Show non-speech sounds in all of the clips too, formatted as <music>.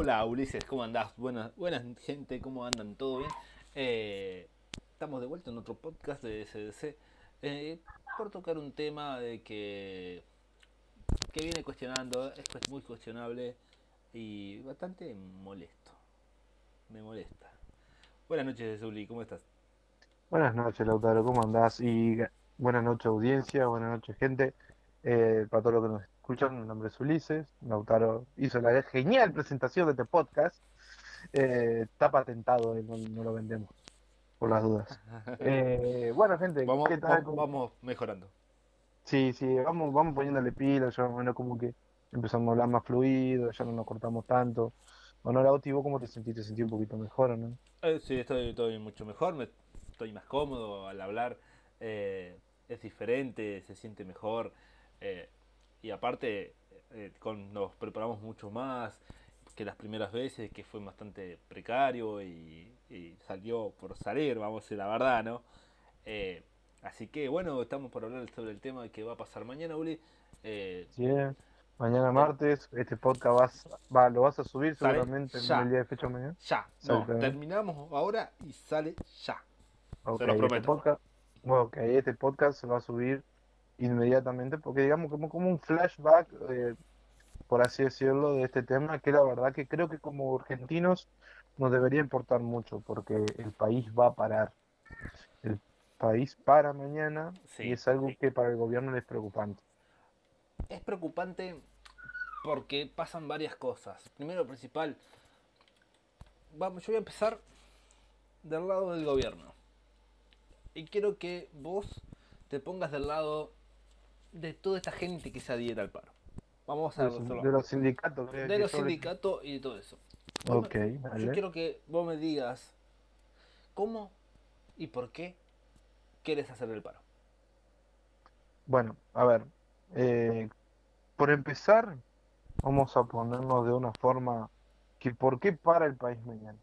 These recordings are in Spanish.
Hola Ulises, ¿cómo andás? Buenas, buenas gente, ¿cómo andan? ¿Todo bien? Eh, estamos de vuelta en otro podcast de SDC eh, por tocar un tema de que, que viene cuestionando, es muy cuestionable y bastante molesto. Me molesta. Buenas noches, Uli, ¿cómo estás? Buenas noches, Lautaro, ¿cómo andás? Y buenas noches, audiencia, buenas noches, gente. Eh, para todos los que nos escuchan, mi nombre es Ulises. Lautaro hizo la genial presentación de este podcast. Eh, está patentado, eh, no, no lo vendemos, por las dudas. <laughs> Eh, bueno, gente, Vamos, ¿qué tal? vamos, ¿Cómo- vamos mejorando. Sí, sí, vamos, vamos poniéndole pila, ya más o menos como que empezamos a hablar más fluido, ya no nos cortamos tanto. Bueno, Lauti, ¿vos cómo te sentís? ¿Te sentís un poquito mejor, o no? Eh, sí, estoy, estoy mucho mejor, me, estoy más cómodo al hablar, eh, es diferente, se siente mejor eh, y aparte eh, con, nos preparamos mucho más que las primeras veces, que fue bastante precario y, y salió por salir, vamos a decir la verdad, ¿no? Eh, así que bueno, estamos por hablar sobre el tema que va a pasar mañana, Uli. Eh, eh. Mañana martes, este podcast vas, va, lo vas a subir Sale seguramente en ya. el día de fecha mañana. ya, no, terminamos ahora y sale ya. Ok, Se los este prometo. podcast, bueno, ok, este podcast se va a subir inmediatamente porque digamos como, como un flashback, eh, por así decirlo, de este tema que la verdad que creo que como argentinos nos debería importar mucho porque el país va a parar. El país para mañana Sí, y es algo sí. que para el gobierno es preocupante. Es preocupante porque pasan varias cosas. Primero, principal, vamos, yo voy a empezar del lado del gobierno. Y quiero que vos te pongas del lado de toda esta gente que se adhiera al paro. Vamos a De los, de los sindicatos, De los sindicatos y de todo eso. Ok, me- vale. Yo quiero que vos me digas cómo y por qué quieres hacer el paro. Bueno, a ver, eh, por empezar, vamos a ponernos de una forma que por qué para el país mañana,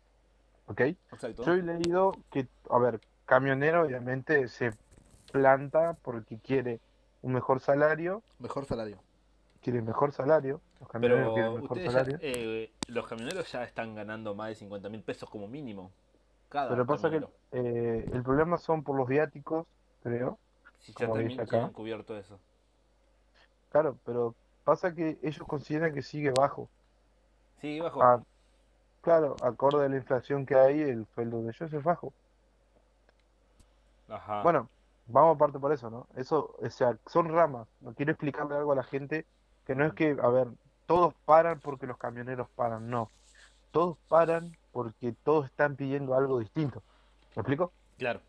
¿ok? Exacto. Yo he leído que, a ver, camionero obviamente se planta porque quiere un mejor salario, Mejor salario. quiere mejor salario, los camioneros Pero quieren mejor ustedes ya- salario, eh, los camioneros ya están ganando más de 50 mil pesos como mínimo. Cada pero pasa que eh, el problema son por los viáticos, creo, Si ya también acá. tienen cubierto eso. claro, pero pasa que ellos consideran que sigue bajo. Sí, bajo. Ah, claro, acorde a la inflación que hay, el sueldo de ellos es bajo. Ajá. Bueno, vamos aparte por eso, ¿no? Eso, o sea, son ramas. No quiero explicarle algo a la gente que no es que, a ver, todos paran porque los camioneros paran, no. Todos paran porque todos están pidiendo algo distinto. ¿Me explico? Claro.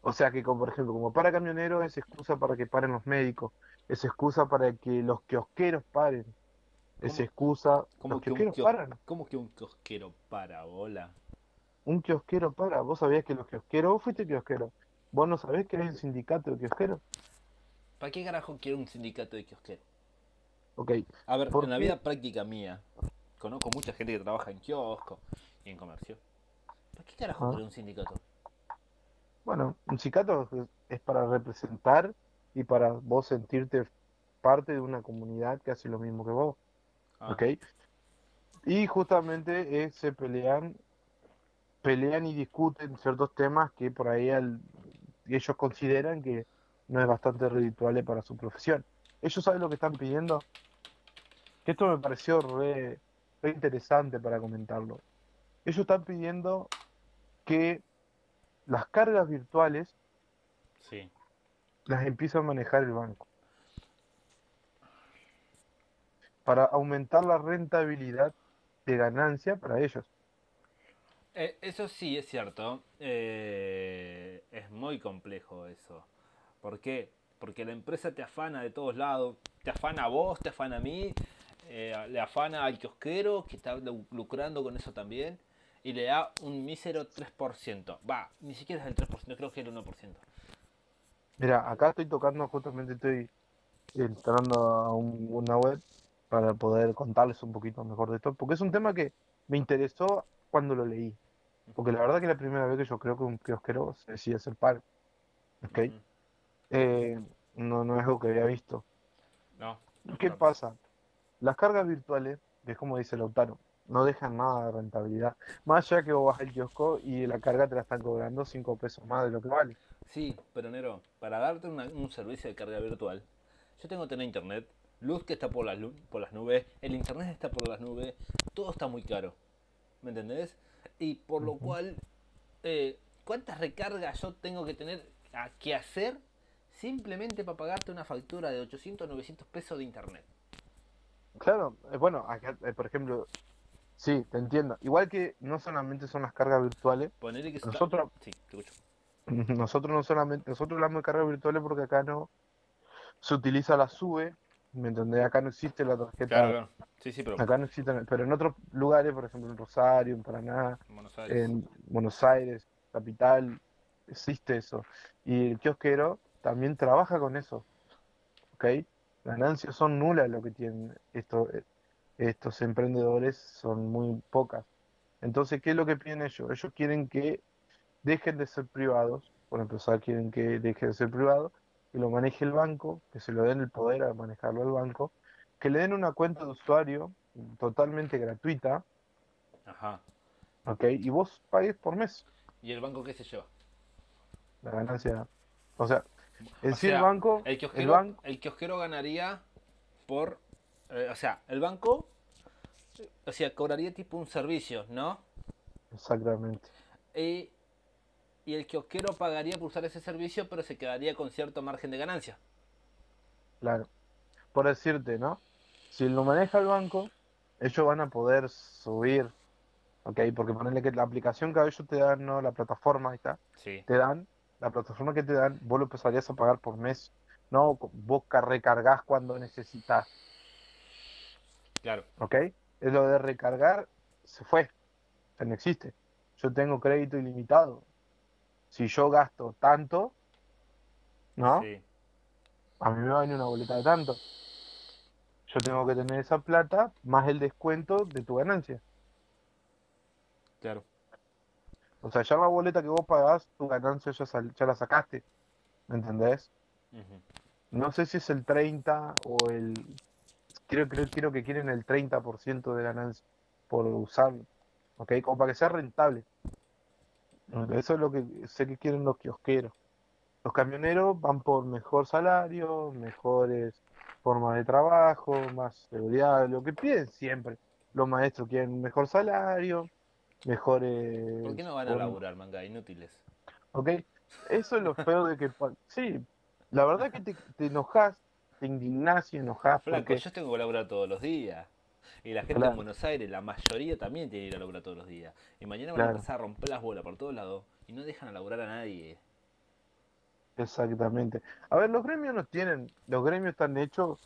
O sea que, como por ejemplo, como para camioneros es excusa para que paren los médicos, es excusa para que los kiosqueros paren, es ¿Cómo- excusa, ¿Cómo los que, kiosqueros kios- paran. ¿Cómo que un kiosquero para bola? Un kiosquero para. ¿Vos sabías que los kiosqueros, vos fuiste kiosquero? ¿Vos no sabés que hay un sindicato de kiosqueros? ¿Para qué carajo quiero un sindicato de kiosquero? Ok, A ver, ¿Por en la vida práctica mía, conozco mucha gente que trabaja en kiosco y en comercio. ¿Para qué carajo Ah. quiero un sindicato? bueno, un sindicato es- es para representar y para vos sentirte parte de una comunidad que hace lo mismo que vos, Ah, ¿ok? Y justamente eh, se pelean, pelean y discuten ciertos temas que por ahí al- ellos consideran que no es bastante redituable para su profesión. ¿Ellos saben lo que están pidiendo? Que esto me pareció re, re interesante para comentarlo. Ellos están pidiendo que las cargas virtuales Sí. las empieza a manejar el banco para aumentar la rentabilidad de ganancia para ellos. Eh, eso sí es cierto. Eh, es muy complejo eso. ¿Por qué? Porque la empresa te afana de todos lados. Te afana a vos, te afana a mí. eh, le afana al kiosquero que está lu- lucrando con eso también. Y le da un mísero 3%. Va, ni siquiera es el 3%, creo que es el 1%. Mira, acá estoy tocando, justamente estoy entrando a un- una web para poder contarles un poquito mejor de esto, porque es un tema que me interesó cuando lo leí, porque la verdad que es la primera vez que yo creo que un kiosquero se decide hacer paro, ¿ok? Eh, no, no es algo que había visto. No. ¿Qué pasa? Las cargas virtuales que es como dice Lautaro, no dejan nada de rentabilidad. Más allá que vos vas al kiosco y la carga te la están cobrando 5 pesos más de lo que vale. Sí, pero Nero, para darte una- un servicio de carga virtual, yo tengo que tener internet, luz que está por las, por las nubes, el internet está por las nubes, todo está muy caro. ¿Me entendés? Y por lo cual, eh, ¿cuántas recargas yo tengo que tener a, que hacer simplemente para pagarte una factura de 800 900 pesos de internet? Claro, eh, bueno, acá, eh, por ejemplo, sí, te entiendo. Igual que no solamente son las cargas virtuales, que está- Nosotros- Sí, te escucho. <laughs> nosotros no solamente, nosotros hablamos de cargas virtuales porque acá no se utiliza la SUBE, ¿me entendés? Acá no existe la tarjeta, claro. Sí, sí, pero acá no existe, pero en otros lugares, por ejemplo en Rosario, en Paraná, en Buenos Aires. en Buenos Aires, capital, existe eso. Y el kiosquero también trabaja con eso, ¿ok? Ganancias son nulas lo que tienen estos, estos emprendedores, son muy pocas. Entonces, ¿qué es lo que piden ellos? Ellos quieren que dejen de ser privados, por empezar, quieren que dejen de ser privados, que lo maneje el banco, que se lo den el poder a manejarlo al banco, que le den una cuenta de usuario totalmente gratuita, Ajá. ¿ok? Y vos pagues por mes. ¿Y el banco qué se lleva? la ganancia. O sea, en sí el sea, banco, El el kiosquero, banco, el kiosquero ganaría por. eh, o sea, el banco. O sea, cobraría tipo un servicio, ¿no? exactamente, Y, y el kiosquero pagaría por usar ese servicio, pero se quedaría con cierto margen de ganancia. claro. Por decirte, ¿no? Si lo maneja el banco, ellos van a poder subir, ¿ok? Porque ponerle que la aplicación que ellos te dan, ¿no? La plataforma, ahí está, Sí. te dan, la plataforma que te dan, vos lo empezarías a pagar por mes, ¿no? Vos ca- recargás cuando necesitas, Claro. ¿ok? Es lo de recargar, se fue, o sea, no existe. Yo tengo crédito ilimitado. Si yo gasto tanto, ¿no? Sí. A mí me va a venir una boleta de tanto. Yo tengo que tener esa plata más el descuento de tu ganancia. Claro. O sea, ya la boleta que vos pagás, tu ganancia ya, sal- ya la sacaste. ¿Me entendés? No sé si es el 30 o el... Creo, creo, creo que quieren el 30% de ganancia por usarlo. ¿Ok? Como para que sea rentable. Eso es lo que sé que quieren los kiosqueros. Los camioneros van por mejor salario, mejores formas de trabajo, más seguridad, lo que piden siempre. Los maestros quieren mejor salario, mejores... ¿Por qué no van a laburar, manga? Inútiles. ¿Ok? Eso es lo <laughs> feo de que... Sí, la verdad que te, te enojas, te indignás y enojás Flaco, porque... yo tengo que laburar todos los días. Y la gente Claro. en Buenos Aires, la mayoría también tiene que ir a laburar todos los días. Y mañana van Claro. a empezar a romper las bolas por todos lados. Y no dejan a laburar a nadie. Exactamente. A ver, los gremios no tienen, los gremios están hechos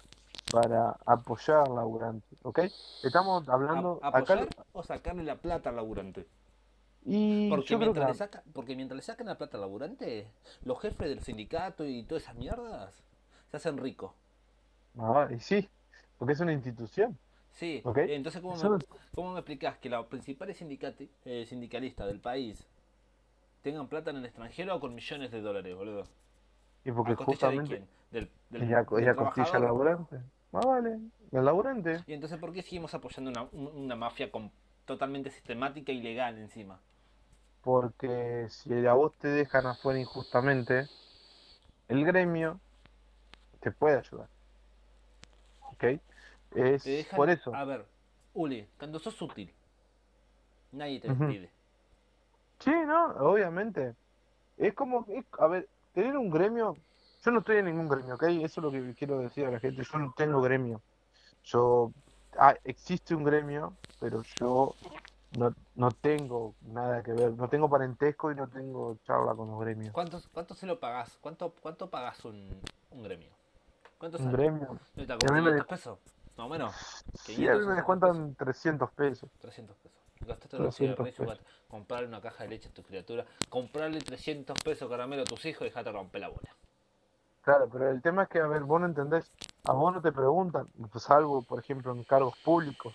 para apoyar al laburante, ¿ok? Estamos hablando A- acá ¿Apoyar o sacarle la plata al laburante? y Porque mientras, que le saca, porque mientras le sacan la plata al laburante, los jefes del sindicato y todas esas mierdas se hacen ricos. ah, y sí, porque es una institución, Sí, ¿ok? entonces ¿cómo me, cómo me explicás que los principales sindicati- eh, sindicalistas del país tengan plata en el extranjero con millones de dólares, boludo? y porque ¿A de justamente quién? Del, del, ella, del ella costilla laburante. Ah, vale, el laburante. Y entonces, ¿por qué seguimos apoyando una, un- una mafia con, totalmente sistemática y legal encima? Porque si a vos te dejan afuera injustamente, el gremio te puede ayudar. ¿Ok? Es dejan, por eso. A ver, Uli, cuando sos útil, nadie te despide. Sí, no, obviamente. Es como, es- a ver, tener un gremio, yo no estoy en ningún gremio, ¿ok? Eso es lo que quiero decir a la gente, yo no tengo gremio. Yo, ah, existe un gremio, pero yo no, no tengo nada que ver, no tengo parentesco y no tengo charla con los gremios. ¿Cuánto, cuánto se lo pagás? ¿Cuánto, cuánto pagás un, un gremio? ¿Cuánto Un gremio, ¿No está Y a como mí me 500 pesos? Más o menos. sí, a 500, mí me 600 descuentan 300 pesos. 300 pesos. Gastaste los 300 cigarrillos, pesos. gast- comprarle una caja de leche a tu criatura, comprarle 300 pesos caramelo a tus hijos y dejate romper la bola. Claro, pero el tema es que, a ver, vos no entendés, a vos no te preguntan, pues, salvo, por ejemplo, en cargos públicos,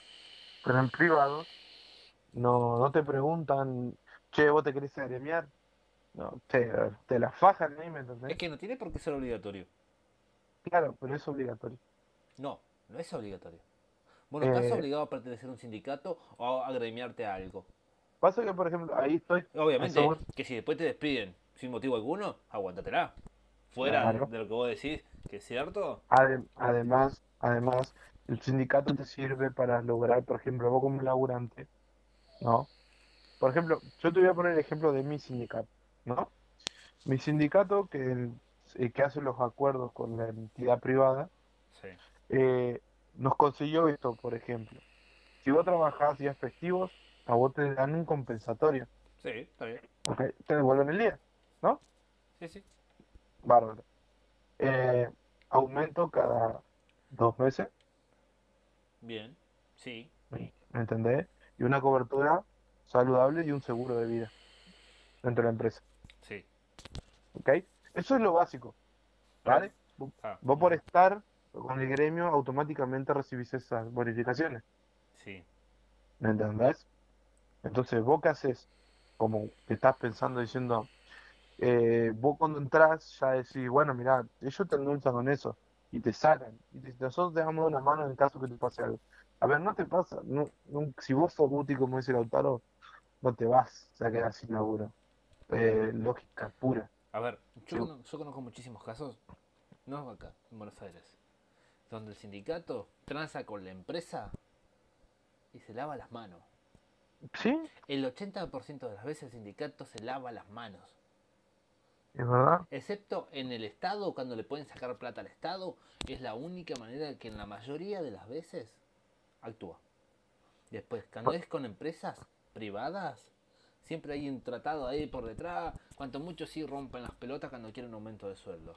pero en privados, no, no te preguntan, che, vos te querés agremiar, no, te, te la fajan ahí, ¿me entendés? Es que no tiene por qué ser obligatorio. Claro, pero es obligatorio. No, no es obligatorio. Vos no estás Eh, obligado a pertenecer a un sindicato o a agremiarte a algo. Pasa que, por ejemplo, ahí estoy. Obviamente, que si después te despiden sin motivo alguno, aguantatela. Fuera Claro. de lo que vos decís, que es cierto. Ade- Además, además, el sindicato te sirve para lograr, por ejemplo, vos como laburante, ¿no? Por ejemplo, yo te voy a poner el ejemplo de mi sindicato, ¿no? Mi sindicato que, eh, que hace los acuerdos con la entidad privada, Sí. eh, nos consiguió esto, por ejemplo. Si vos trabajás días festivos, a vos te dan un compensatorio, Sí, está bien. Te devuelven el día, ¿no? Sí, sí. Bárbaro. Eh, aumento cada dos meses. Bien. Sí. ¿Me entendés? Y una cobertura saludable y un seguro de vida dentro de la empresa. Sí. ¿Ok? Eso es lo básico. ¿Vale? Vos- Ah, Vos por estar con el gremio automáticamente recibís esas bonificaciones. Sí. ¿Me entendés? Entonces, ¿vos qué haces? Como que estás pensando diciendo, eh, vos cuando entras ya decís, bueno, mirá, ellos te endulzan con eso y te sacan. Y te- nosotros te damos una mano en el caso que te pase algo. A ver, no te pasa, no, no- si vos sos Guti, como dice Lautaro, no te vas a quedar sin laburo. Eh, lógica pura. A ver, yo, Sí. cono- yo conozco muchísimos casos, no acá, en Buenos Aires, donde el sindicato tranza con la empresa y se lava las manos. Sí, El 80% de las veces el sindicato se lava las manos. es verdad. Excepto en el Estado, cuando le pueden sacar plata al Estado, es la única manera que en la mayoría de las veces actúa. Después, cuando es con empresas privadas, siempre hay un tratado ahí por detrás, cuanto mucho sí rompen las pelotas cuando quieren un aumento de sueldo.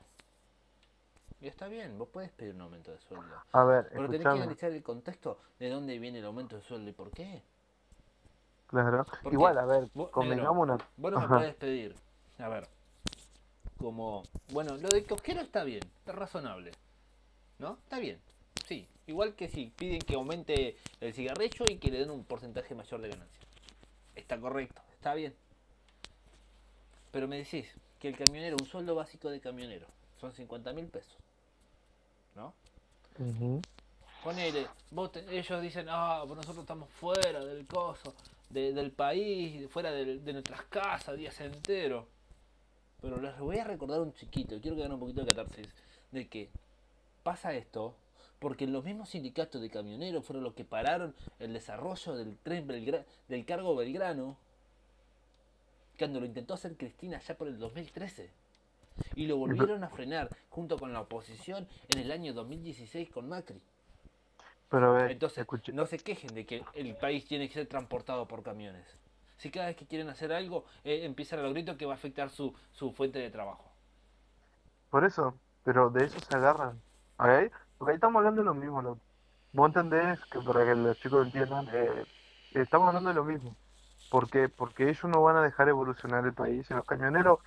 Y está bien, vos puedes pedir un aumento de sueldo. A ver, Pero tenés que analizar el contexto de dónde viene el aumento de sueldo y por qué. claro. Porque Igual, a ver, vos, convengamos una... Vos no me podés pedir, a ver, como, bueno, lo de kiosquero está bien, es razonable, ¿no? Está bien, sí. Igual que si piden que aumente el cigarrillo y que le den un porcentaje mayor de ganancia. Está correcto, está bien. Pero me decís que el camionero, un sueldo básico de camionero, son 50 mil pesos, ¿no? Ujú. Ponele, vos te- ellos dicen, ah, nosotros estamos fuera del coso, de- del país, fuera de, nuestras casas, días enteros. Pero les voy a recordar un chiquito, quiero que hagan un poquito de catarsis, de que pasa esto porque los mismos sindicatos de camioneros fueron los que pararon el desarrollo del tren Belgra- del cargo Belgrano, cuando lo intentó hacer Cristina ya por el 2013. Y lo volvieron a frenar junto con la oposición en el año 2016 con Macri. Pero a ver, Entonces, no se quejen de que el país tiene que ser transportado por camiones. Si cada vez que quieren hacer algo, eh, empiezan a los gritos que va a afectar su, su fuente de trabajo. Por eso, pero de eso se agarran. Porque ahí estamos hablando de lo mismo. Vos entendés que para que los chicos entiendan, eh, estamos hablando de lo mismo. ¿Por qué? Porque ellos no van a dejar evolucionar el país. Y los camioneros,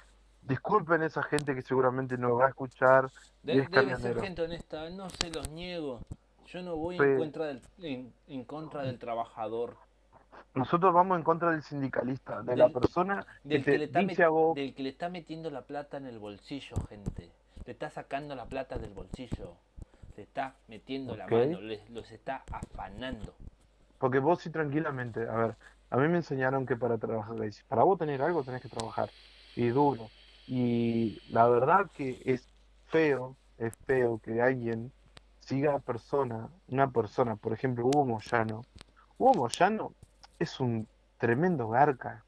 disculpen esa gente que seguramente no va a escuchar De- y es debe ser gente honesta, no se los niego. Yo no voy en, contra del, en, en contra del trabajador. Nosotros vamos en contra del sindicalista, de Del- la persona Del que, le está dice a met- vos, del que le está metiendo la plata en el bolsillo, gente. Le está sacando la plata del bolsillo. Le está metiendo la mano, les, los está afanando. porque vos sí tranquilamente, a ver, a mí me enseñaron que para trabajar, para vos tener algo tenés que trabajar, y duro. Y la verdad que es feo, es feo que alguien siga a persona, una persona, por ejemplo, Hugo Moyano. Hugo Moyano es un tremendo garca.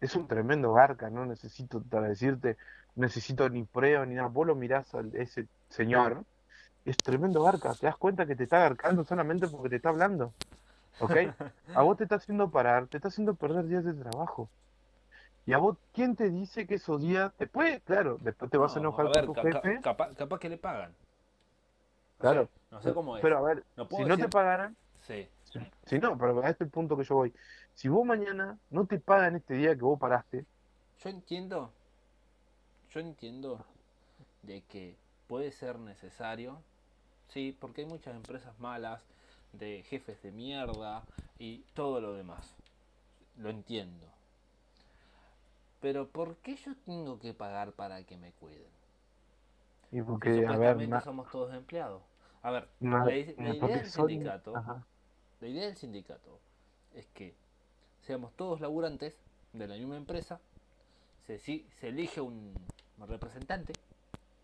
Es un tremendo garca, no necesito para decirte, necesito ni prueba ni nada. Vos lo mirás a ese señor, es tremendo garca. Te das cuenta que te está garcando solamente porque te está hablando. ¿Ok? <laughs> A vos te está haciendo parar, te está haciendo perder días de trabajo. Y a vos, ¿quién te dice que esos días, después, claro, después te vas a No, enojar ver, con tu jefe, capaz, capaz que le pagan. Claro, no sé cómo es. pero a ver, No si no te pagaran, Sí. si no, pero a este es el punto que yo voy. Si vos mañana no te pagan este día que vos paraste, Yo entiendo, yo entiendo de que puede ser necesario, sí, porque hay muchas empresas malas, de jefes de mierda y todo lo demás. Lo entiendo. Pero ¿por qué yo tengo que pagar para que me cuiden? y Si porque, a ver, na- somos todos empleados. A ver, la, idea porque del sindicato, la idea del sindicato es que seamos todos laburantes de la misma empresa, se, si- se elige un representante,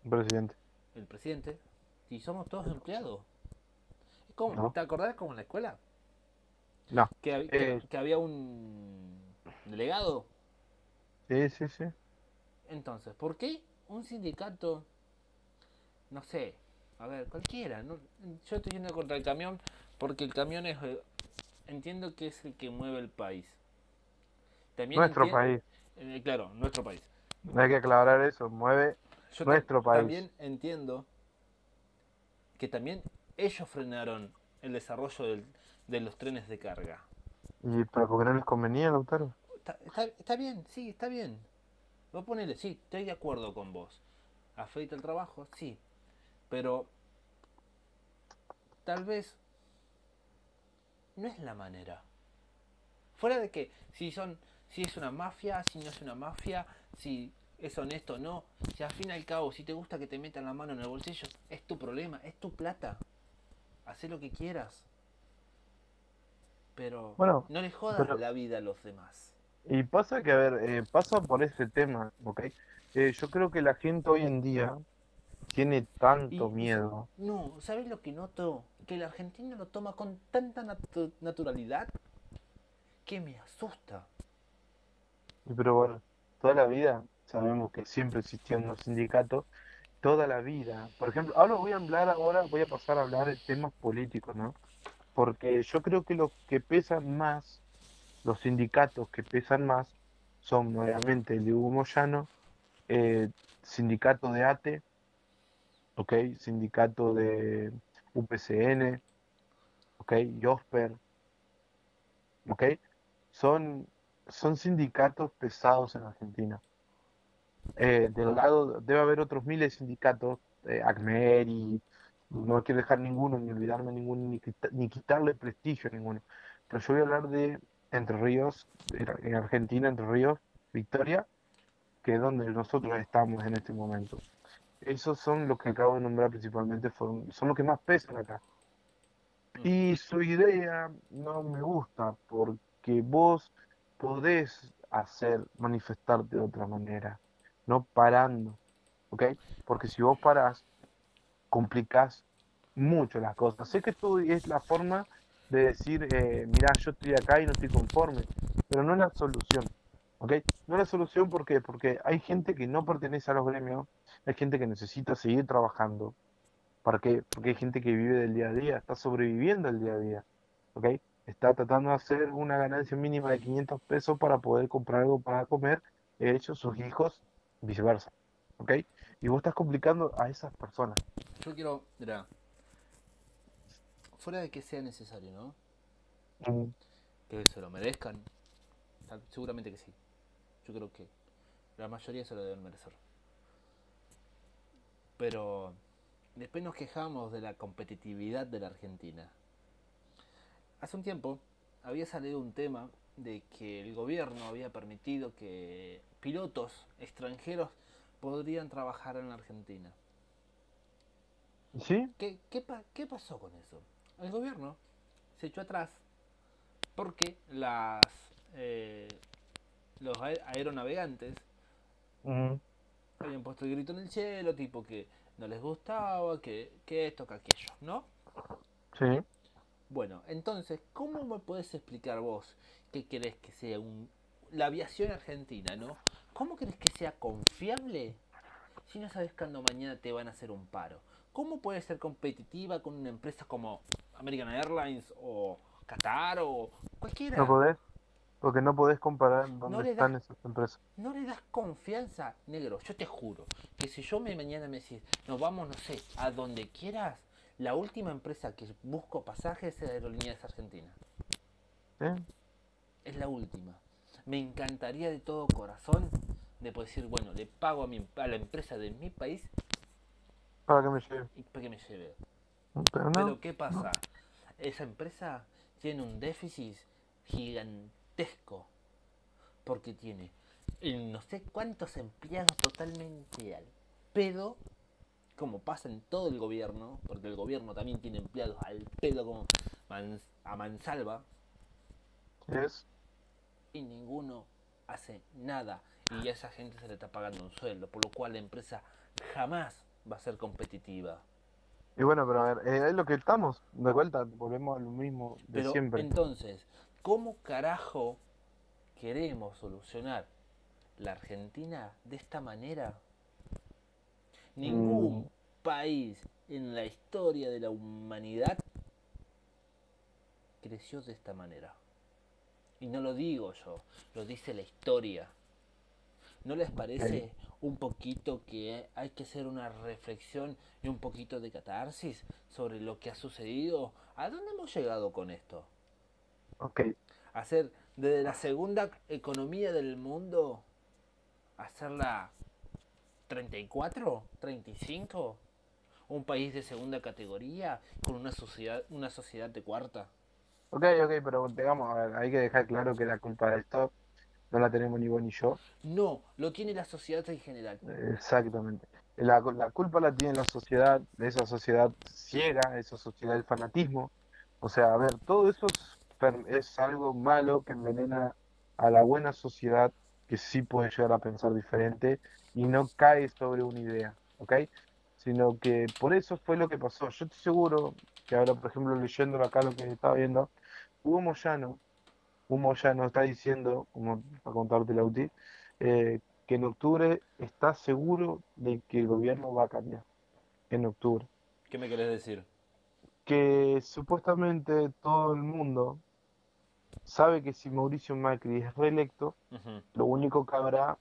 Presidente. el presidente, y somos todos empleados. No. ¿Te acordás como en la escuela? No. Que, Eh. que había un delegado. Sí, sí, sí. Entonces, ¿por qué un sindicato, no sé, a ver, cualquiera, no, yo estoy yendo contra el camión porque el camión es, eh, entiendo que es el que mueve el país. También Nuestro país. eh, claro, nuestro país. Hay que aclarar eso. Mueve. Yo Nuestro país. También entiendo que también ellos frenaron el desarrollo del- de los trenes de carga. ¿Y pero por qué no les convenía, Lautaro? Está, está- está bien, sí, está bien. Vos ponele, sí, estoy de acuerdo con vos. Afeita el trabajo, sí. Pero tal vez no es la manera. Fuera de que si son, si es una mafia, si no es una mafia, si es honesto o no, si al fin y al cabo, si te gusta que te metan la mano en el bolsillo, es tu problema, es tu plata. Haz lo que quieras. Pero Bueno, no le jodas pero- la vida a los demás. Y pasa que, a ver, eh, pasa por ese tema, ¿ok? Eh, yo creo que la gente hoy en día tiene tanto Y- miedo. No, ¿sabes lo que noto? Que el argentino lo toma con tanta natu- naturalidad que me asusta. Pero bueno, toda la vida sabemos que siempre existieron los sindicatos. Toda la vida. Por ejemplo, ahora voy a hablar ahora, voy a pasar a hablar de temas políticos, ¿no? Porque yo creo que los que pesan más, los sindicatos que pesan más, son nuevamente el de Hugo Moyano, eh, sindicato de ATE, ¿ok? Sindicato de UPCN, ¿ok? Josper, ¿ok? Son, son sindicatos pesados en Argentina. Eh, del lado, debe haber otros miles de sindicatos, eh, ACMER y no quiero dejar ninguno, ni olvidarme ninguno, ni, quita- ni quitarle prestigio a ninguno. Pero yo voy a hablar de Entre Ríos, en en Argentina, Entre Ríos, Victoria, que es donde nosotros estamos en este momento. Esos son los que acabo de nombrar principalmente, fueron- son los que más pesan acá. Y su idea no me gusta porque vos podés hacer manifestarte de otra manera, no parando, ¿ok? Porque si vos parás, complicás mucho las cosas. Sé que esto es la forma de decir, eh, mirá, yo estoy acá y no estoy conforme, pero no es la solución, ¿ok? No es la solución ¿por qué? porque hay gente que no pertenece a los gremios, hay gente que necesita seguir trabajando, ¿Para qué? Porque hay gente que vive del día a día, está sobreviviendo el día a día, ¿ok? Está tratando de hacer una ganancia mínima de 500 pesos para poder comprar algo para comer, ellos, sus hijos, viceversa, ¿ok? Y vos estás complicando a esas personas. Yo quiero, mira, fuera de que sea necesario, ¿no? Mm, Que se lo merezcan, seguramente que sí. Yo creo que la mayoría se lo deben merecer. Pero después nos quejamos de la competitividad de la Argentina. Hace un tiempo había salido un tema de que el gobierno había permitido que pilotos extranjeros podrían trabajar en la Argentina. ¿Sí? ¿Qué, qué, pa- qué pasó con eso? El gobierno se echó atrás porque las eh, los ae- aeronavegantes habían puesto el grito en el cielo, tipo que no les gustaba, que, que esto, que aquello, ¿no? Sí. Bueno, entonces, ¿cómo me puedes explicar vos qué querés que sea un, la aviación argentina, ¿no? ¿Cómo querés que sea confiable si no sabes cuándo mañana te van a hacer un paro? ¿Cómo puede ser competitiva con una empresa como American Airlines o Qatar o cualquiera? No podés, porque no podés comparar dónde le están esas empresas. No le das confianza, negro. Yo te juro que si yo me mañana me decís, nos vamos, no sé, a donde quieras, la última empresa que busco pasajes es Aerolíneas Argentina. ¿sí? Es la última. Me encantaría de todo corazón de poder decir, bueno, le pago a, mi, a la empresa de mi país Para que me lleve. y para que me lleve. Pero no, Pero ¿qué pasa? Esa empresa tiene un déficit gigantesco porque tiene no sé cuántos empleados totalmente al pedo como pasa en todo el gobierno, porque el gobierno también tiene empleados al pedo como a mansalva, es y ninguno hace nada y a esa gente se le está pagando un sueldo, por lo cual la empresa jamás va a ser competitiva. Y bueno, pero a ver, eh, es lo que estamos, de vuelta, volvemos a lo mismo de Pero siempre. entonces, ¿cómo carajo queremos solucionar la Argentina de esta manera? Ningún Mm. país en la historia de la humanidad creció de esta manera. Y no lo digo yo, lo dice la historia. ¿No les parece un poquito que hay que hacer una reflexión y un poquito de catarsis sobre lo que ha sucedido? ¿A dónde hemos llegado con esto? Ok, Hacer desde la segunda economía del mundo, hacerla 34, 35, un país de segunda categoría con una sociedad, una sociedad de cuarta. ok, ok, pero digamos, a ver, hay que dejar claro que la culpa de esto no la tenemos ni vos ni yo. No, lo tiene la sociedad en general. Exactamente. La, la culpa la tiene la sociedad, esa sociedad ciega, esa sociedad del fanatismo. O sea, a ver, todo eso es, es algo malo que envenena a la buena sociedad que sí puede llegar a pensar diferente y no cae sobre una idea, ¿ok? Sino que por eso fue lo que pasó. Yo estoy seguro que ahora, por ejemplo, leyendo acá lo que estaba viendo, Hugo Moyano, Hugo Moyano está diciendo, como para contarte la UTI, eh, que en octubre está seguro de que el gobierno va a cambiar. En octubre. ¿Qué me querés decir? Que supuestamente todo el mundo sabe que si Mauricio Macri es reelecto, lo único que habrá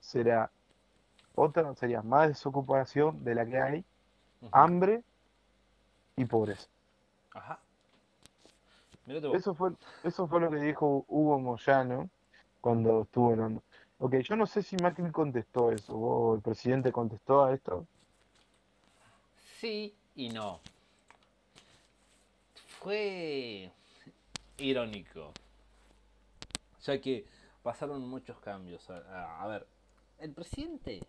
será otra, sería más desocupación de la que hay, hambre y pobreza. Ajá. Eso fue, eso fue lo que dijo Hugo Moyano cuando estuvo hablando. Ok, yo no sé si Macri contestó eso, o el presidente contestó a esto. Sí y no. Fue irónico. Ya que pasaron muchos cambios. A, a- a ver, el presidente.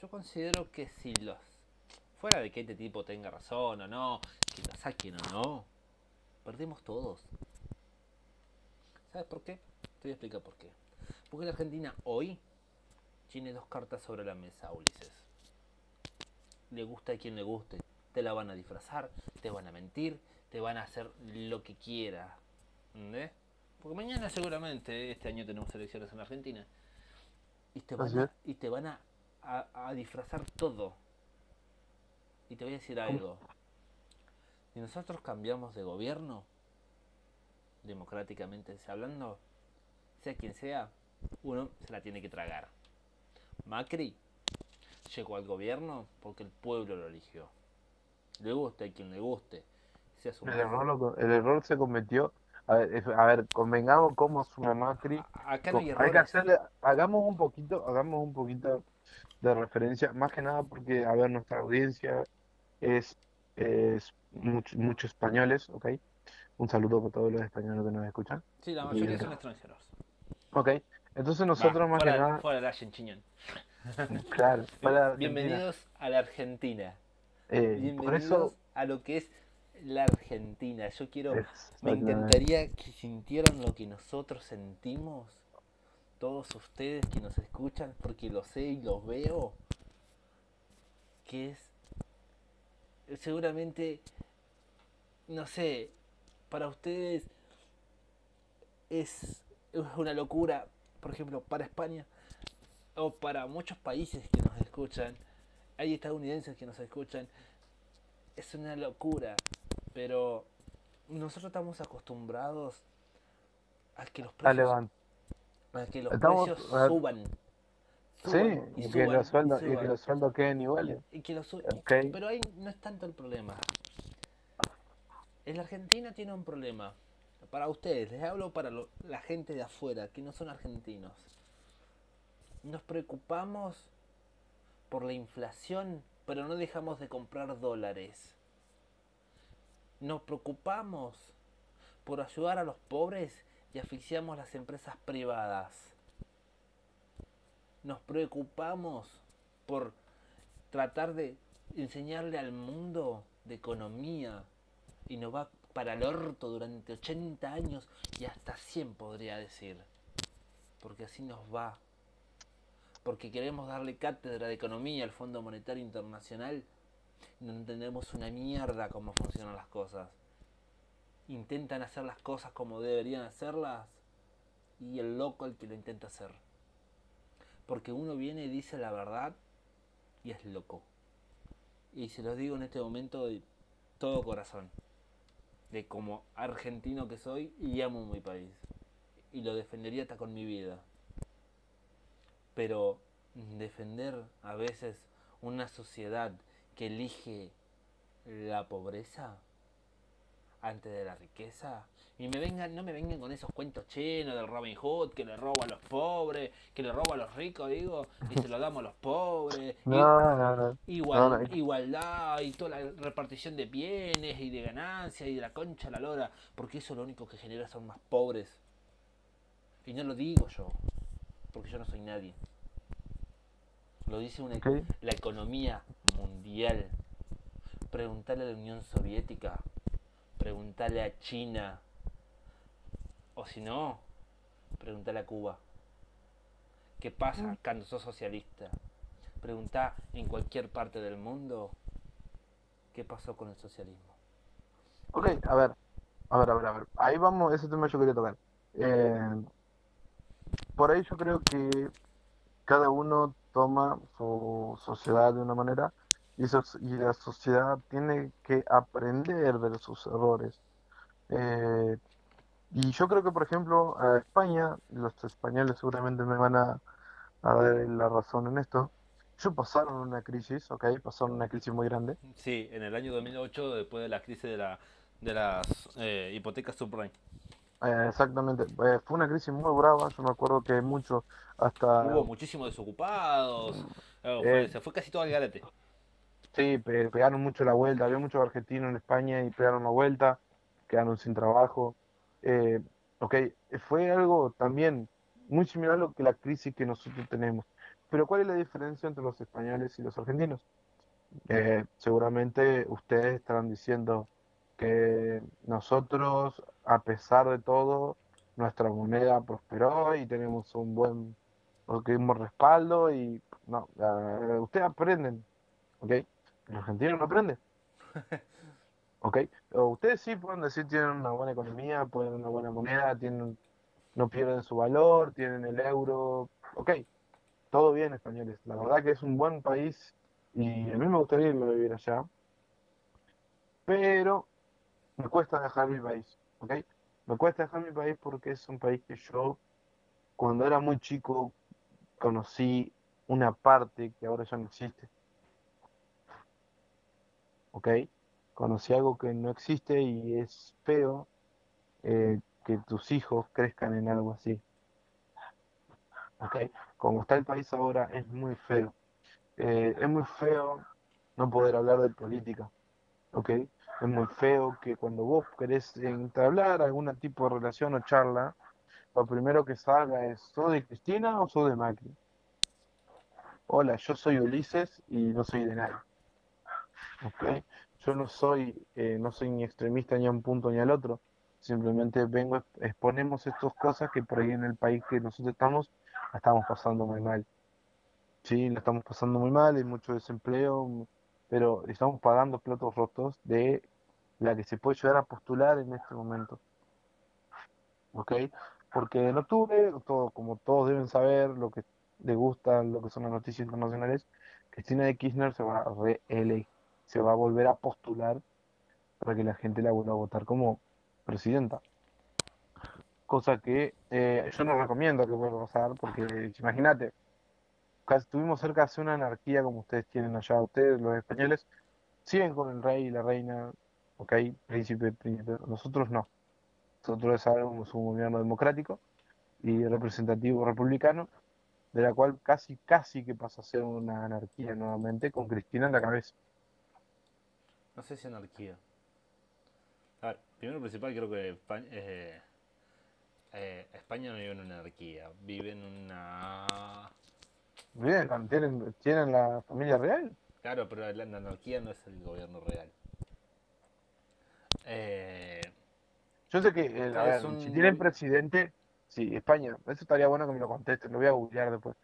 Yo considero que si los. Fuera de que este tipo tenga razón o no, que lo saquen o no, perdemos todos. ¿Sabes por qué? Te voy a explicar por qué. Porque la Argentina hoy tiene dos cartas sobre la mesa, Ulises le gusta a quien le guste. Te la van a disfrazar, te van a mentir, te van a hacer lo que quiera. ¿Entendés? Porque mañana seguramente, este año tenemos elecciones en Argentina. Y te van a, y te van a, a- a disfrazar todo. Y te voy a decir algo. Si nosotros cambiamos de gobierno, democráticamente hablando, sea quien sea, uno se la tiene que tragar. Macri llegó al gobierno porque el pueblo lo eligió. Le guste a quien le guste. Sea su El error, lo- el error se cometió. A ver, a ver, convengamos cómo asume Macri. Acá no hay Hay que hacerle, hagamos un poquito, hagamos un poquito de referencia, más que nada porque, a ver, nuestra audiencia es, es mucho, muchos españoles, ¿ok? Un saludo para todos los españoles que nos escuchan. Sí, la mayoría son extranjeros. Ok, entonces nosotros más que fuera, nada, fuera la <laughs> claro, Argentina, Bienvenidos a la Argentina. eh, por Bienvenidos eso a lo que es la Argentina. Yo quiero, me encantaría que sintieran lo que nosotros sentimos. Todos ustedes que nos escuchan, porque lo sé y lo veo. Que es seguramente, no sé, para ustedes es, una locura, por ejemplo, para España o para muchos países que nos escuchan, hay estadounidenses que nos escuchan, es una locura, pero nosotros estamos acostumbrados a que los precios, a que los Estamos- precios suban. Sí, y que los sueldos, y que los sueldos queden iguales. Y que lo su- Ok. Pero ahí no es tanto el problema. En la Argentina tiene un problema. Para ustedes, les hablo para lo- la gente de afuera, que no son argentinos. Nos preocupamos por la inflación, pero no dejamos de comprar dólares. Nos preocupamos por ayudar a los pobres y asfixiamos las empresas privadas. Nos preocupamos por tratar de enseñarle al mundo de economía y nos va para el orto durante 80 años y hasta 100 podría decir. Porque así nos va. Porque queremos darle cátedra de economía al Fondo Monetario Internacional no entendemos una mierda cómo funcionan las cosas. Intentan hacer las cosas como deberían hacerlas y el loco el que lo intenta hacer. Porque uno viene y dice la verdad y es loco. Y se los digo en este momento de todo corazón. De como argentino que soy y amo mi país. Y lo defendería hasta con mi vida. Pero defender a veces una sociedad que elige la pobreza antes de la riqueza y me vengan, no me vengan con esos cuentos chinos del Robin Hood que le roba a los pobres, que le roba a los ricos, digo, y se lo damos a los pobres. <laughs> No, no, no. Igual, No, no. Igualdad y toda la repartición de bienes y de ganancias y de la concha a la lora, porque eso lo único que genera son más pobres. Y no lo digo yo, porque yo no soy nadie. Lo dice una, la economía mundial. Preguntarle a la Unión Soviética, preguntarle a China, o si no, preguntarle a Cuba. ¿Qué pasa cuando sos socialista? Preguntá en cualquier parte del mundo qué pasó con el socialismo. Ok, a ver, a ver, a ver, a ver. Ahí vamos, ese tema yo quería tocar. Eh, por ahí yo creo que cada uno toma su sociedad de una manera y, la sociedad tiene que aprender de sus errores. Eh, y yo creo que, por ejemplo, a España, los españoles seguramente me van a, a dar la razón en esto. Ellos pasaron una crisis, ok, pasaron una crisis muy grande. Sí, en el año 2008, después de la crisis de, la, de las eh, hipotecas subprime. Eh, exactamente, Eh, fue una crisis muy brava, yo me acuerdo que muchos hasta, Hubo muchísimos desocupados, eh, fue- se fue casi todo al garete. Sí, pe- pegaron mucho la vuelta, había muchos argentinos en España y pegaron la vuelta, quedaron sin trabajo. Eh, ok, fue algo también muy similar a lo que la crisis que nosotros tenemos. Pero ¿cuál es la diferencia entre los españoles y los argentinos? Eh, seguramente ustedes estarán diciendo que nosotros, a pesar de todo, nuestra moneda prosperó y tenemos un buen un respaldo y no, ustedes aprenden, ¿ok? Los argentinos no aprenden, <laughs> ¿ok? Ustedes sí pueden decir tienen una buena economía, pueden una buena moneda, tienen, no pierden su valor, tienen el euro, ¿ok? Todo bien, españoles. La verdad que es un buen país y a mí me gustaría irme a vivir allá, pero me cuesta dejar mi país, ¿ok? Me cuesta dejar mi país porque es un país que yo, cuando era muy chico, conocí una parte que ahora ya no existe, ¿ok? Conocí algo que no existe y es feo eh, que tus hijos crezcan en algo así, ¿ok? Como está el país ahora, es muy feo. Eh, es muy feo no poder hablar de política, ¿ok? Es muy feo que cuando vos querés entablar algún tipo de relación o charla, lo primero que salga es, ¿sos de Cristina o sos de Macri? Hola, yo soy Ulises y no soy de nadie, ¿ok? Yo no soy, eh, no soy ni extremista ni a un punto ni al otro, simplemente vengo, exponemos estas cosas que por ahí en el país que nosotros estamos, estamos pasando muy mal. Sí, la estamos pasando muy mal, hay mucho desempleo, pero estamos pagando platos rotos de la que se puede llegar a postular en este momento. ¿Ok? Porque en octubre, todo, como todos deben saber, lo que les gusta, lo que son las noticias internacionales, Cristina de Kirchner se va a reelegir, se va a volver a postular para que la gente la vuelva a votar como presidenta. Cosa que eh, yo no recomiendo que vuelva a pasar, porque imagínate, casi estuvimos cerca de una anarquía como ustedes tienen allá, ustedes los españoles siguen con el rey y la reina, ok, príncipe, príncipe, nosotros no. Nosotros sabemos un gobierno democrático y representativo republicano, de la cual casi, casi que pasa a ser una anarquía nuevamente con Cristina en la cabeza. No sé si anarquía. A ver, primero principal creo que España, eh, eh, España no vive en una anarquía, vive en una... Bien, ¿tienen, tienen la familia real? Claro, pero la, la anarquía no es el gobierno real. Eh, Yo sé que, eh, a Es ver, un- si tienen presidente, sí, España, eso estaría bueno que me lo contesten, lo voy a googlear después.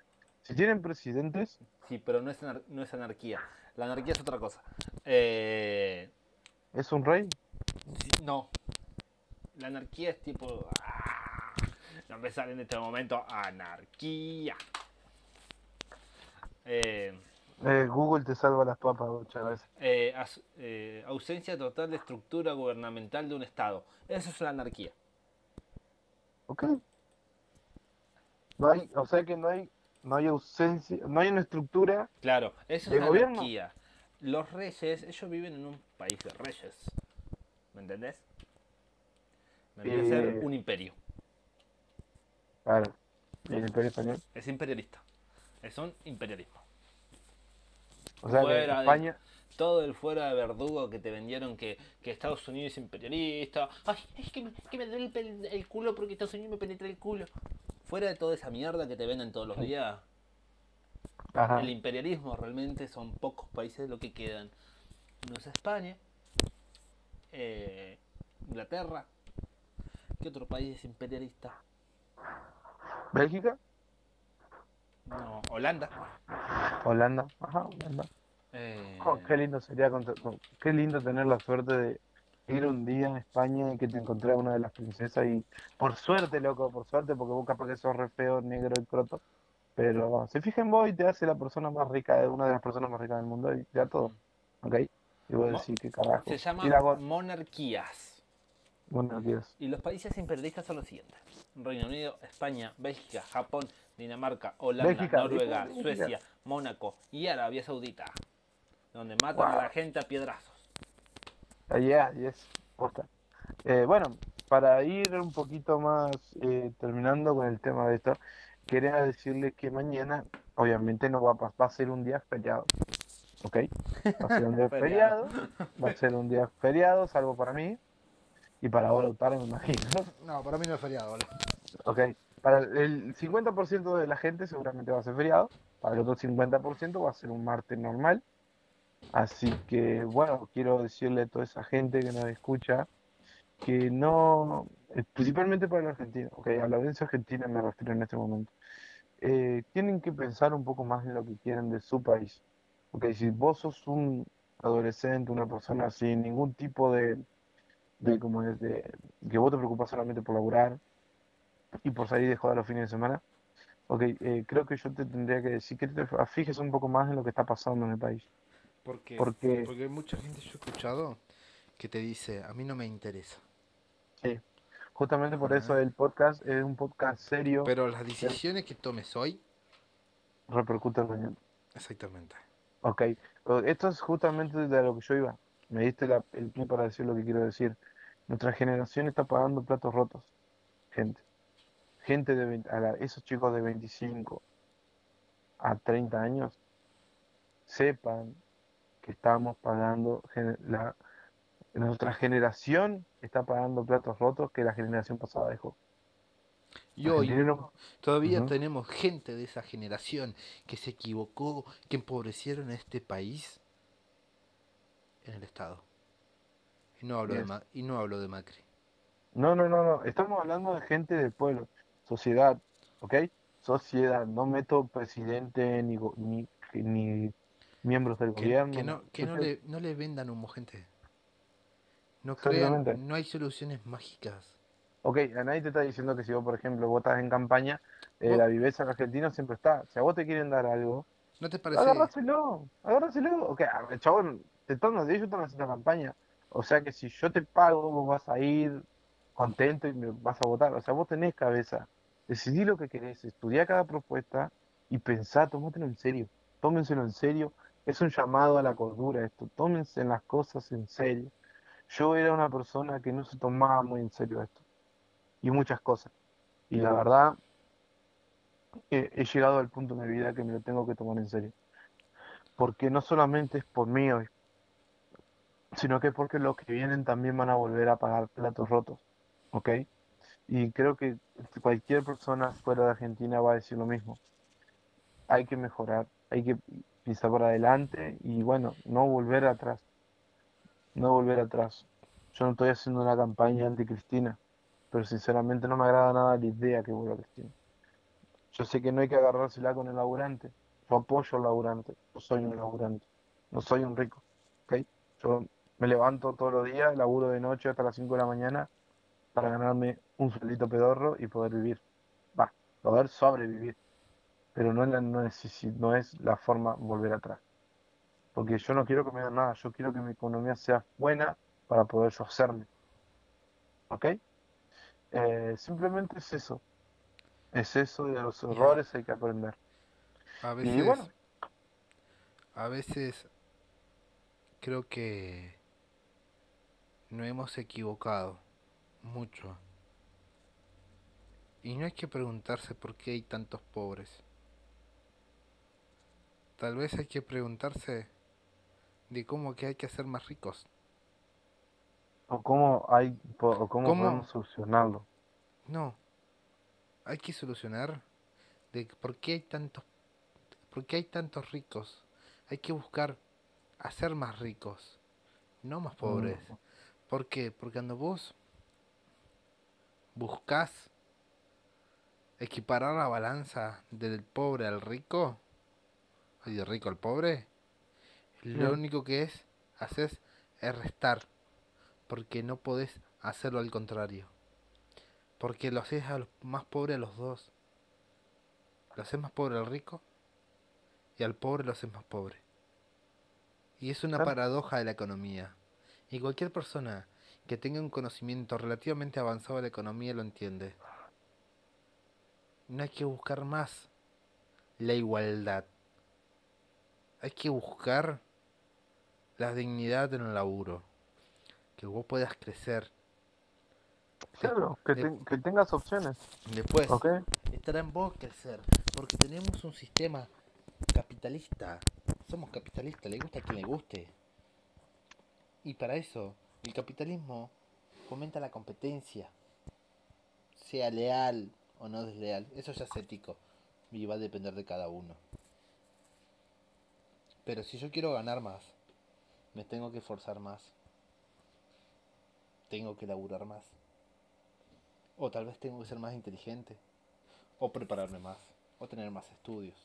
Si tienen presidentes, sí, pero no es, anar- no es anarquía. La anarquía es otra cosa. Eh, ¿es un rey? no. La anarquía es tipo... ah, no me sale en este momento anarquía. Eh, Eh, Google te salva las papas muchas veces. eh, as- eh, ausencia total de estructura gubernamental de un Estado. Eso es la anarquía. ¿Ok? No hay, o sea que no hay, no hay ausencia, no hay una estructura. Claro, eso ¿De es gobierno? anarquía. Los reyes, ellos viven en un país de reyes. ¿Me entendés? Vendría a ser Eh. un imperio. Claro, el Imperio Español. Es imperialista. Es un imperialismo. O sea Fuera de- España, Todo el fuera de verdugo que te vendieron que, que Estados Unidos es imperialista. Ay, es que me, que me duele el, el culo porque Estados Unidos me penetra el culo. Fuera de toda esa mierda que te venden todos los días. ajá, El imperialismo realmente son pocos países lo que quedan. Uno es España, eh, Inglaterra. ¿Qué otro país es imperialista? Bélgica, No, Holanda. Holanda, ajá, Holanda. Eh, Oh, qué lindo sería, con- qué lindo tener la suerte de ir un día en España y que te encontré a una de las princesas y por suerte, loco, por suerte, porque vos capaz que sos re feo, negro y croto, pero se fija en vos y te hace la persona más rica, de una de las personas más ricas del mundo y da todo, ¿ok? Y vos decís, qué carajo. se llaman monarquías. Dios. Y los países imperialistas son los siguientes: Reino Unido, España, Bélgica, Japón, Dinamarca, Holanda, Bélgica, Noruega, Bélgica. Suecia, Mónaco y Arabia Saudita. Donde matan a la gente a piedrazos. Allá, yes, posta. Eh, bueno, para ir un poquito más eh, terminando con el tema de esto, quería decirles que mañana, obviamente, no va a, va a ser un día feriado, ¿ok? Va a ser un <laughs> día Feriado. va a ser un día feriado, salvo para mí y para vos, Lautaro, me imagino, No, para mí no es feriado, boludo. ¿ok? Para el 50% de la gente seguramente va a ser feriado, para el otro 50% va a ser un martes normal. Así que, bueno, quiero decirle a toda esa gente que nos escucha que no, eh, principalmente para la Argentina, ok, a la audiencia argentina me refiero en este momento, eh, tienen que pensar un poco más en lo que quieren de su país. Ok, si vos sos un adolescente, una persona sin ningún tipo de, de como es, de, que vos te preocupas solamente por laburar y por salir de joda los fines de semana, ok, eh, creo que yo te tendría que decir que te fijes un poco más en lo que está pasando en el país. Porque, Porque- porque hay mucha gente yo he escuchado que te dice, a mí no me interesa. Sí. Justamente por eso el podcast es un podcast serio, Pero las decisiones que tomes hoy, repercute mañana. exactamente. Ok, esto es justamente de lo que yo iba. Me diste la- el pie para decir lo que quiero decir. Nuestra generación está pagando platos rotos, gente. Gente de 20 a la- esos chicos de 25 a 30 años, sepan que estamos pagando, la, nuestra generación está pagando platos rotos que la generación pasada dejó. Y hoy todavía tenemos gente de esa generación que se equivocó, que empobrecieron a este país en el Estado. Y no hablo de. Ma- y no hablo de Macri. No, no, no, no. Estamos hablando de gente del pueblo, sociedad, ¿ok? Sociedad. No meto presidente ni, ni, ni miembros del Que, gobierno. que no, que no le, no le vendan humo, gente. No crean, no hay soluciones mágicas. Ok, a nadie te está diciendo que si vos, por ejemplo, votas en campaña, eh, la viveza en Argentina siempre está. Si a vos te quieren dar algo, ¿No te parece? agárraselo, agárraselo. Ok, chabón, te están, ellos están haciendo campaña. O sea que si yo te pago, vos vas a ir contento y me vas a votar. O sea, vos tenés cabeza. Decidí lo que querés, estudiá cada propuesta y pensá, tómatelo en serio. Tómenselo en serio. Es un llamado a la cordura esto. Tómense las cosas en serio. Yo era una persona que no se tomaba muy en serio esto. Y muchas cosas. Y la verdad, he, llegado al punto en mi vida que me lo tengo que tomar en serio. Porque no solamente es por mí hoy, sino que porque los que vienen también van a volver a pagar platos rotos. ¿Ok? Y creo que cualquier persona fuera de Argentina va a decir lo mismo. Hay que mejorar, hay que, pisar para adelante y bueno, no volver atrás. No volver atrás. Yo no estoy haciendo una campaña anti-Cristina, pero sinceramente no me agrada nada la idea que vuelva Cristina. Yo sé que no hay que agarrársela con el laburante. Yo apoyo al laburante. Yo soy un laburante. No soy un rico. ¿ok? Yo me levanto todos los días, laburo de noche hasta las 5 de la mañana para ganarme un sueldito pedorro y poder vivir. Va, poder sobrevivir. Pero no es, la, no, necesi- no es la forma volver atrás. Porque yo no quiero que me den nada. Yo quiero que mi economía sea buena para poder yo hacerme. ¿Ok? Eh, simplemente es eso. Es eso y de los errores hay que aprender. A Y veces, bueno, a veces creo que nos hemos equivocado mucho. Y no hay que preguntarse por qué hay tantos pobres. Tal vez hay que preguntarse de cómo que hay que ser más ricos. o cómo hay, o cómo ¿Cómo? podemos solucionarlo. No, hay que solucionar de por qué hay tantos, por qué hay tantos ricos. Hay que buscar hacer más ricos, no más pobres. Mm. ¿Por qué? Porque cuando vos buscas equiparar la balanza del pobre al rico, y del rico al pobre, lo Mm. único que es haces es restar, porque no podés hacerlo al contrario. Porque lo haces a los más pobre a los dos. Lo haces más pobre al rico y al pobre lo haces más pobre. Y es una paradoja de la economía. Y cualquier persona que tenga un conocimiento relativamente avanzado de la economía lo entiende. No hay que buscar más la igualdad. Hay que buscar la dignidad en el laburo. Que vos puedas crecer. Claro, que, te- que tengas opciones, Después, estará en vos crecer. Porque tenemos un sistema capitalista. Somos capitalistas, le gusta a quien le guste. Y para eso, el capitalismo fomenta la competencia. Sea leal o no desleal. Eso ya es ético. Y va a depender de cada uno. Pero si yo quiero ganar más, me tengo que esforzar más. Tengo que laburar más. O tal vez tengo que ser más inteligente. O prepararme más. O tener más estudios.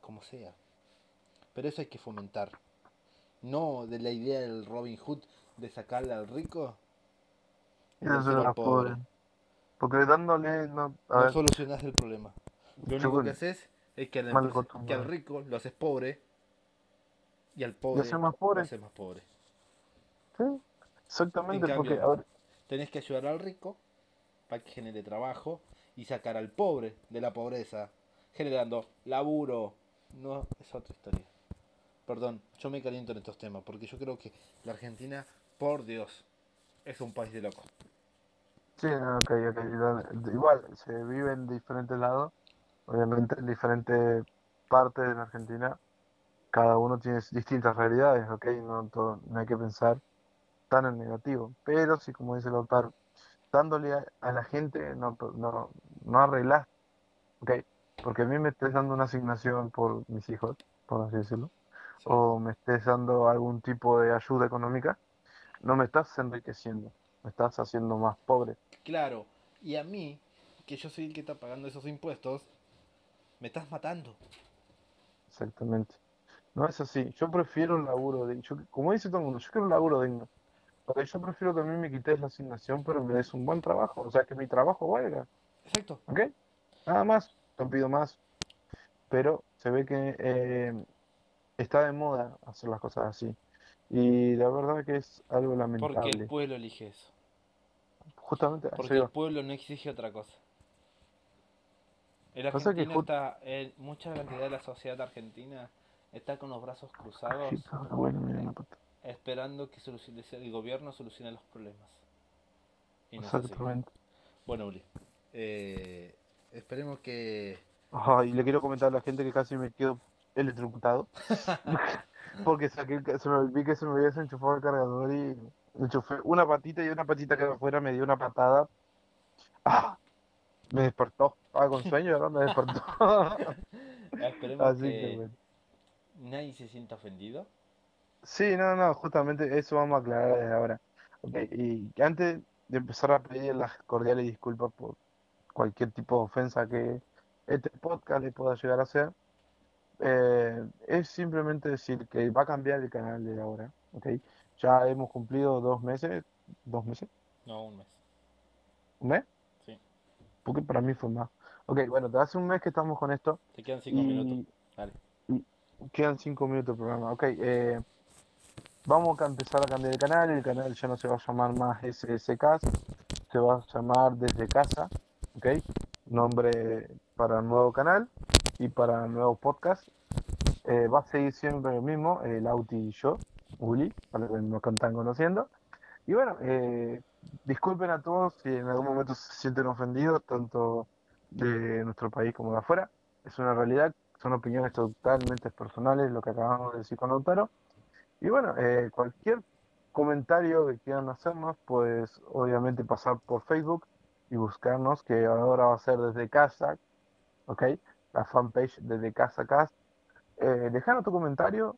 Como sea. Pero eso hay que fomentar. No de la idea del Robin Hood de sacarle al rico. Y al los pobres. Porque dándole, no, a no solucionas el problema. Lo único que haces es que al, que al rico lo haces pobre. Y al pobre hacer más lo pobres. haces más pobre. Sí, exactamente, En porque, cambio, a ver, Tenés que ayudar al rico para que genere trabajo y sacar al pobre de la pobreza, generando laburo. No, es otra historia. Perdón, yo me caliento en estos temas porque yo creo que la Argentina, por Dios, es un país de locos. sí, ok, ok, igual, se vive en diferentes lados, obviamente en diferentes partes de la Argentina, cada uno tiene distintas realidades, ok, no, todo, no hay que pensar tan en negativo, pero sí, como dice el autor, dándole a, a la gente no, no, no arreglás, ok, porque a mí me estés dando una asignación por mis hijos, por así decirlo, Sí. o me estés dando algún tipo de ayuda económica, no me estás enriqueciendo, me estás haciendo más pobre. Claro, y a mí, que yo soy el que está pagando esos impuestos, me estás matando. Exactamente. No es así. Yo prefiero un laburo digno. Yo- como dice todo el mundo, yo quiero un laburo digno. Porque yo prefiero que a mí me quites la asignación, pero me des un buen trabajo. O sea, que mi trabajo valga. Exacto. ¿Ok? Nada más. No pido más. Pero se ve que eh, está de moda hacer las cosas así. Y la verdad que es algo Porque el lamentable. pueblo elige eso. Justamente Porque el pueblo no exige otra cosa. El que argentino ju- está, el- mucha cantidad de la sociedad argentina está con los brazos cruzados bueno, puta. esperando que solucione- el gobierno solucione los problemas. Y no. Exactamente. Bueno, Uli, eh, esperemos que... Ajá, y le quiero comentar a la gente que casi me quedo electrocutado. <laughs> <laughs> Porque saqué, se me vi que se me había desenchufado el cargador y enchufé una patita y una patita que afuera me dio una patada. ¡Ah! Me despertó. Estaba con sueño, ¿verdad? Me despertó. <laughs> Esperemos Así que, que bueno. Nadie se sienta ofendido. Sí, no, no, justamente eso vamos a aclarar desde ahora. Ok, y antes de empezar a pedir las cordiales disculpas por cualquier tipo de ofensa que este podcast le pueda llegar a hacer, eh, es simplemente decir que va a cambiar el canal de ahora, ¿ok? Ya hemos cumplido dos meses, dos meses, No, un mes. un mes, Sí. porque para mí fue más. Ok, bueno, desde hace un mes que estamos con esto Te quedan cinco y minutos. Dale. Quedan cinco minutos de programa. Ok, eh, vamos a empezar a cambiar el canal, el canal ya no se va a llamar más SSK, se va a llamar Desde Casa, ok, nombre para el nuevo canal y para el nuevo podcast. Eh, va a seguir siempre lo mismo, el Auti y yo, Uli, para los que nos están conociendo. Y bueno, eh, disculpen a todos si en algún momento se sienten ofendidos, tanto de nuestro país como de afuera. Es una realidad, son opiniones totalmente personales, lo que acabamos de decir con Lautaro. Y bueno, eh, cualquier comentario que quieran hacernos, pues obviamente pasar por Facebook y buscarnos, que ahora va a ser desde casa, ¿ok? La fanpage desde casa cast. Eh, dejanos tu comentario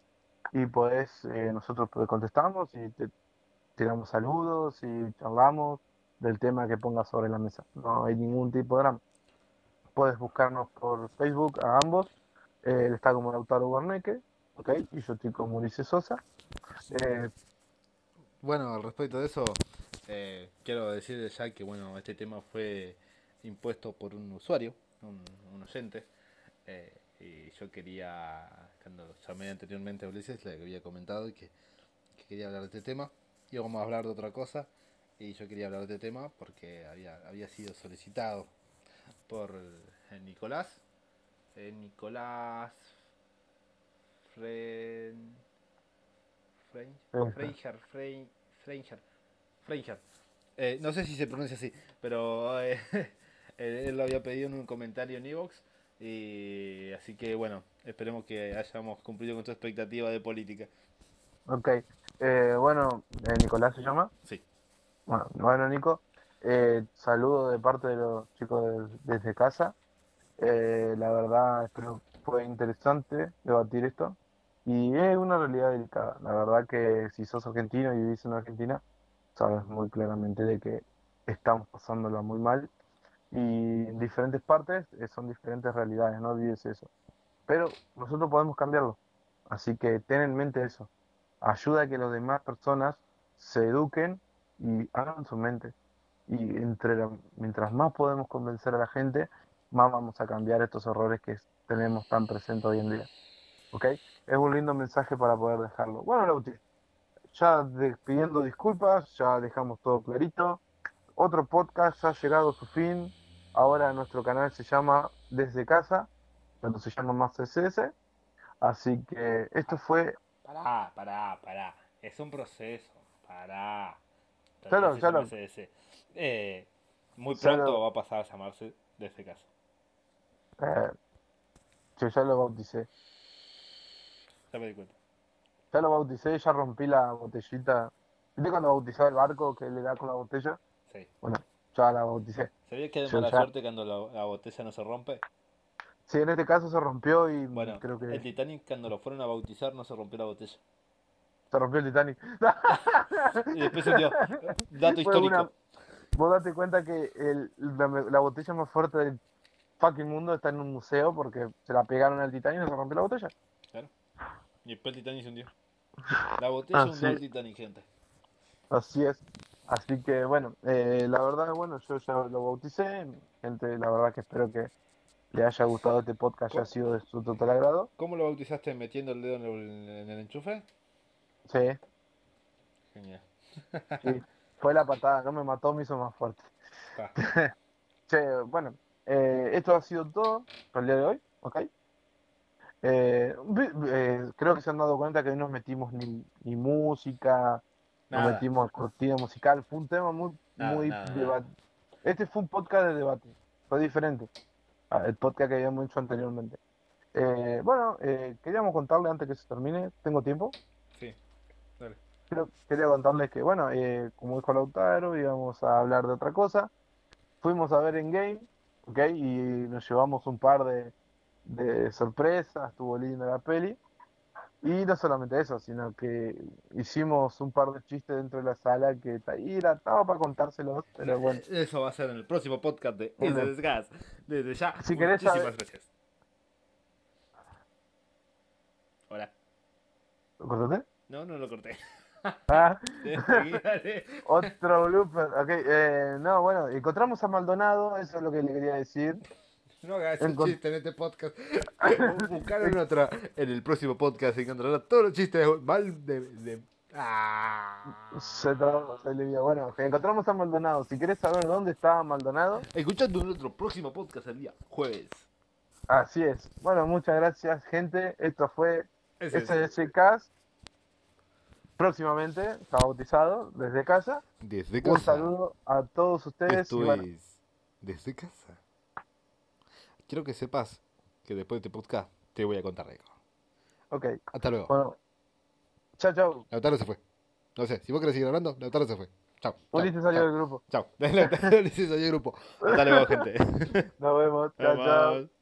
y pues eh, nosotros pues, contestamos y te tiramos saludos y charlamos del tema que pongas sobre la mesa. No hay ningún tipo de drama. Puedes buscarnos por Facebook a ambos. Él está como Lautaro Guarneque, ¿ok? Y yo estoy como Ulises Sosa. Eh, Bueno, al respecto de eso, eh, quiero decir ya que bueno, este tema fue impuesto por un usuario, un, un oyente, eh, y yo quería, cuando llamé anteriormente a Ulises, le había comentado que, que quería hablar de este tema, íbamos a hablar de otra cosa, y yo quería hablar de este tema porque había, había sido solicitado por eh, Nicolás, eh, Nicolás Fren... Fren- Freijer. Freijer, Frei- Freijer, Freijer. Eh, no sé si se pronuncia así, pero eh, <laughs> él lo había pedido en un comentario en Evox. Y así que bueno, esperemos que hayamos cumplido con tu expectativa de política. ok. Eh, bueno, eh, Nicolás se llama. Sí. Bueno, bueno Nico, eh, saludo de parte de los chicos de- desde casa. Eh, la verdad, espero fue interesante debatir esto. Y es una realidad delicada. La verdad que si sos argentino y vivís en Argentina, sabes muy claramente de que estamos pasándola muy mal. Y en diferentes partes eh, son diferentes realidades, no olvides eso. Pero nosotros podemos cambiarlo. Así que ten en mente eso. Ayuda a que las demás personas se eduquen y hagan su mente. Y entre la- mientras más podemos convencer a la gente, más vamos a cambiar estos errores que tenemos tan presentes hoy en día. ¿Ok? Es un lindo mensaje para poder dejarlo. Bueno, Lauti, ya despidiendo disculpas, ya dejamos todo clarito. Otro podcast ha llegado a su fin. Ahora nuestro canal se llama Desde Casa, cuando se llama más CSS. Así que esto fue Pará, pará, pará. Es un proceso. Pará. Lo- SS. Eh, muy pronto va a pasar a llamarse de este caso. Eh, yo ya lo bauticé. Ya me di cuenta. Ya lo bauticé, ya rompí la botellita. ¿Viste cuando bautizaba el barco que le da con la botella? Sí. Bueno, ya la bauticé. ¿Sabías que de Yo mala ya- suerte cuando la, la botella no se rompe? Sí, en este caso se rompió y Bueno, creo que el Titanic cuando lo fueron a bautizar no se rompió la botella. se rompió el Titanic. <laughs> Y después se dio. <laughs> Dato histórico. una- Vos date cuenta que el- la, la botella más fuerte del fucking mundo está en un museo porque se la pegaron al Titanic y se rompió la botella. Y después el Titanic se hundió. <laughs> La botella hundió al Titanic, gente. Así es. Así que bueno, eh, la verdad, bueno, yo ya lo bauticé. Gente, la verdad que espero que le haya gustado este podcast, haya sido de su total agrado. ¿Cómo lo bautizaste? ¿Metiendo el dedo en el, en el enchufe? Sí, Genial. sí. Fue la patada, no me mató, me hizo más fuerte. <laughs> Che, bueno, eh, esto ha sido todo por el día de hoy, ¿ok? Eh, eh, creo que se han dado cuenta que no nos metimos ni, ni música, no Nada. metimos cortina musical, fue un tema muy, Nada, muy nada, deba- Este fue un podcast de debate, fue diferente al podcast que habíamos hecho anteriormente. Eh, bueno, eh, queríamos contarle antes que se termine, ¿tengo tiempo? Sí. Dale. Quería contarles que, bueno, eh, como dijo Lautaro, íbamos a hablar de otra cosa. Fuimos a ver en game, ¿ok? Y nos llevamos un par de, de sorpresas, estuvo linda la peli. Y no solamente eso, sino que hicimos un par de chistes dentro de la sala que era, estaba para contárselos, pero bueno. Eh, Eso va a ser en el próximo podcast de Bueno. Ese Gas. Desde ya, Si muchísimas saber- gracias. Hola. ¿Lo cortaste? No, no lo corté. Ah, <laughs> otro blooper. Eh, no, bueno, encontramos a Maldonado, eso es lo que le quería decir. No hagas un chiste en este podcast. <laughs> Buscar en otra. En el próximo podcast encontrará todos los chistes mal de. de- Ah. Se trabó, se le. Bueno, encontramos a Maldonado. Si querés saber dónde estaba Maldonado, Escuchando nuestro próximo podcast el día jueves. así es. Bueno, muchas gracias, gente. Esto fue. SSCast. Próximamente, está bautizado desde casa. Desde Un casa. saludo a todos ustedes. Esto y bueno, es desde casa. Quiero que sepas que después de este podcast te voy a contar algo. ok, Hasta luego. bueno. Chao, chao. Lautaro se fue. No sé, si vos querés seguir hablando, Lautaro se fue. Chao. <laughs> Ulises salió del grupo. Chao. Ulises salió del grupo. Hasta luego, gente. <laughs> Nos vemos. Chao, chao.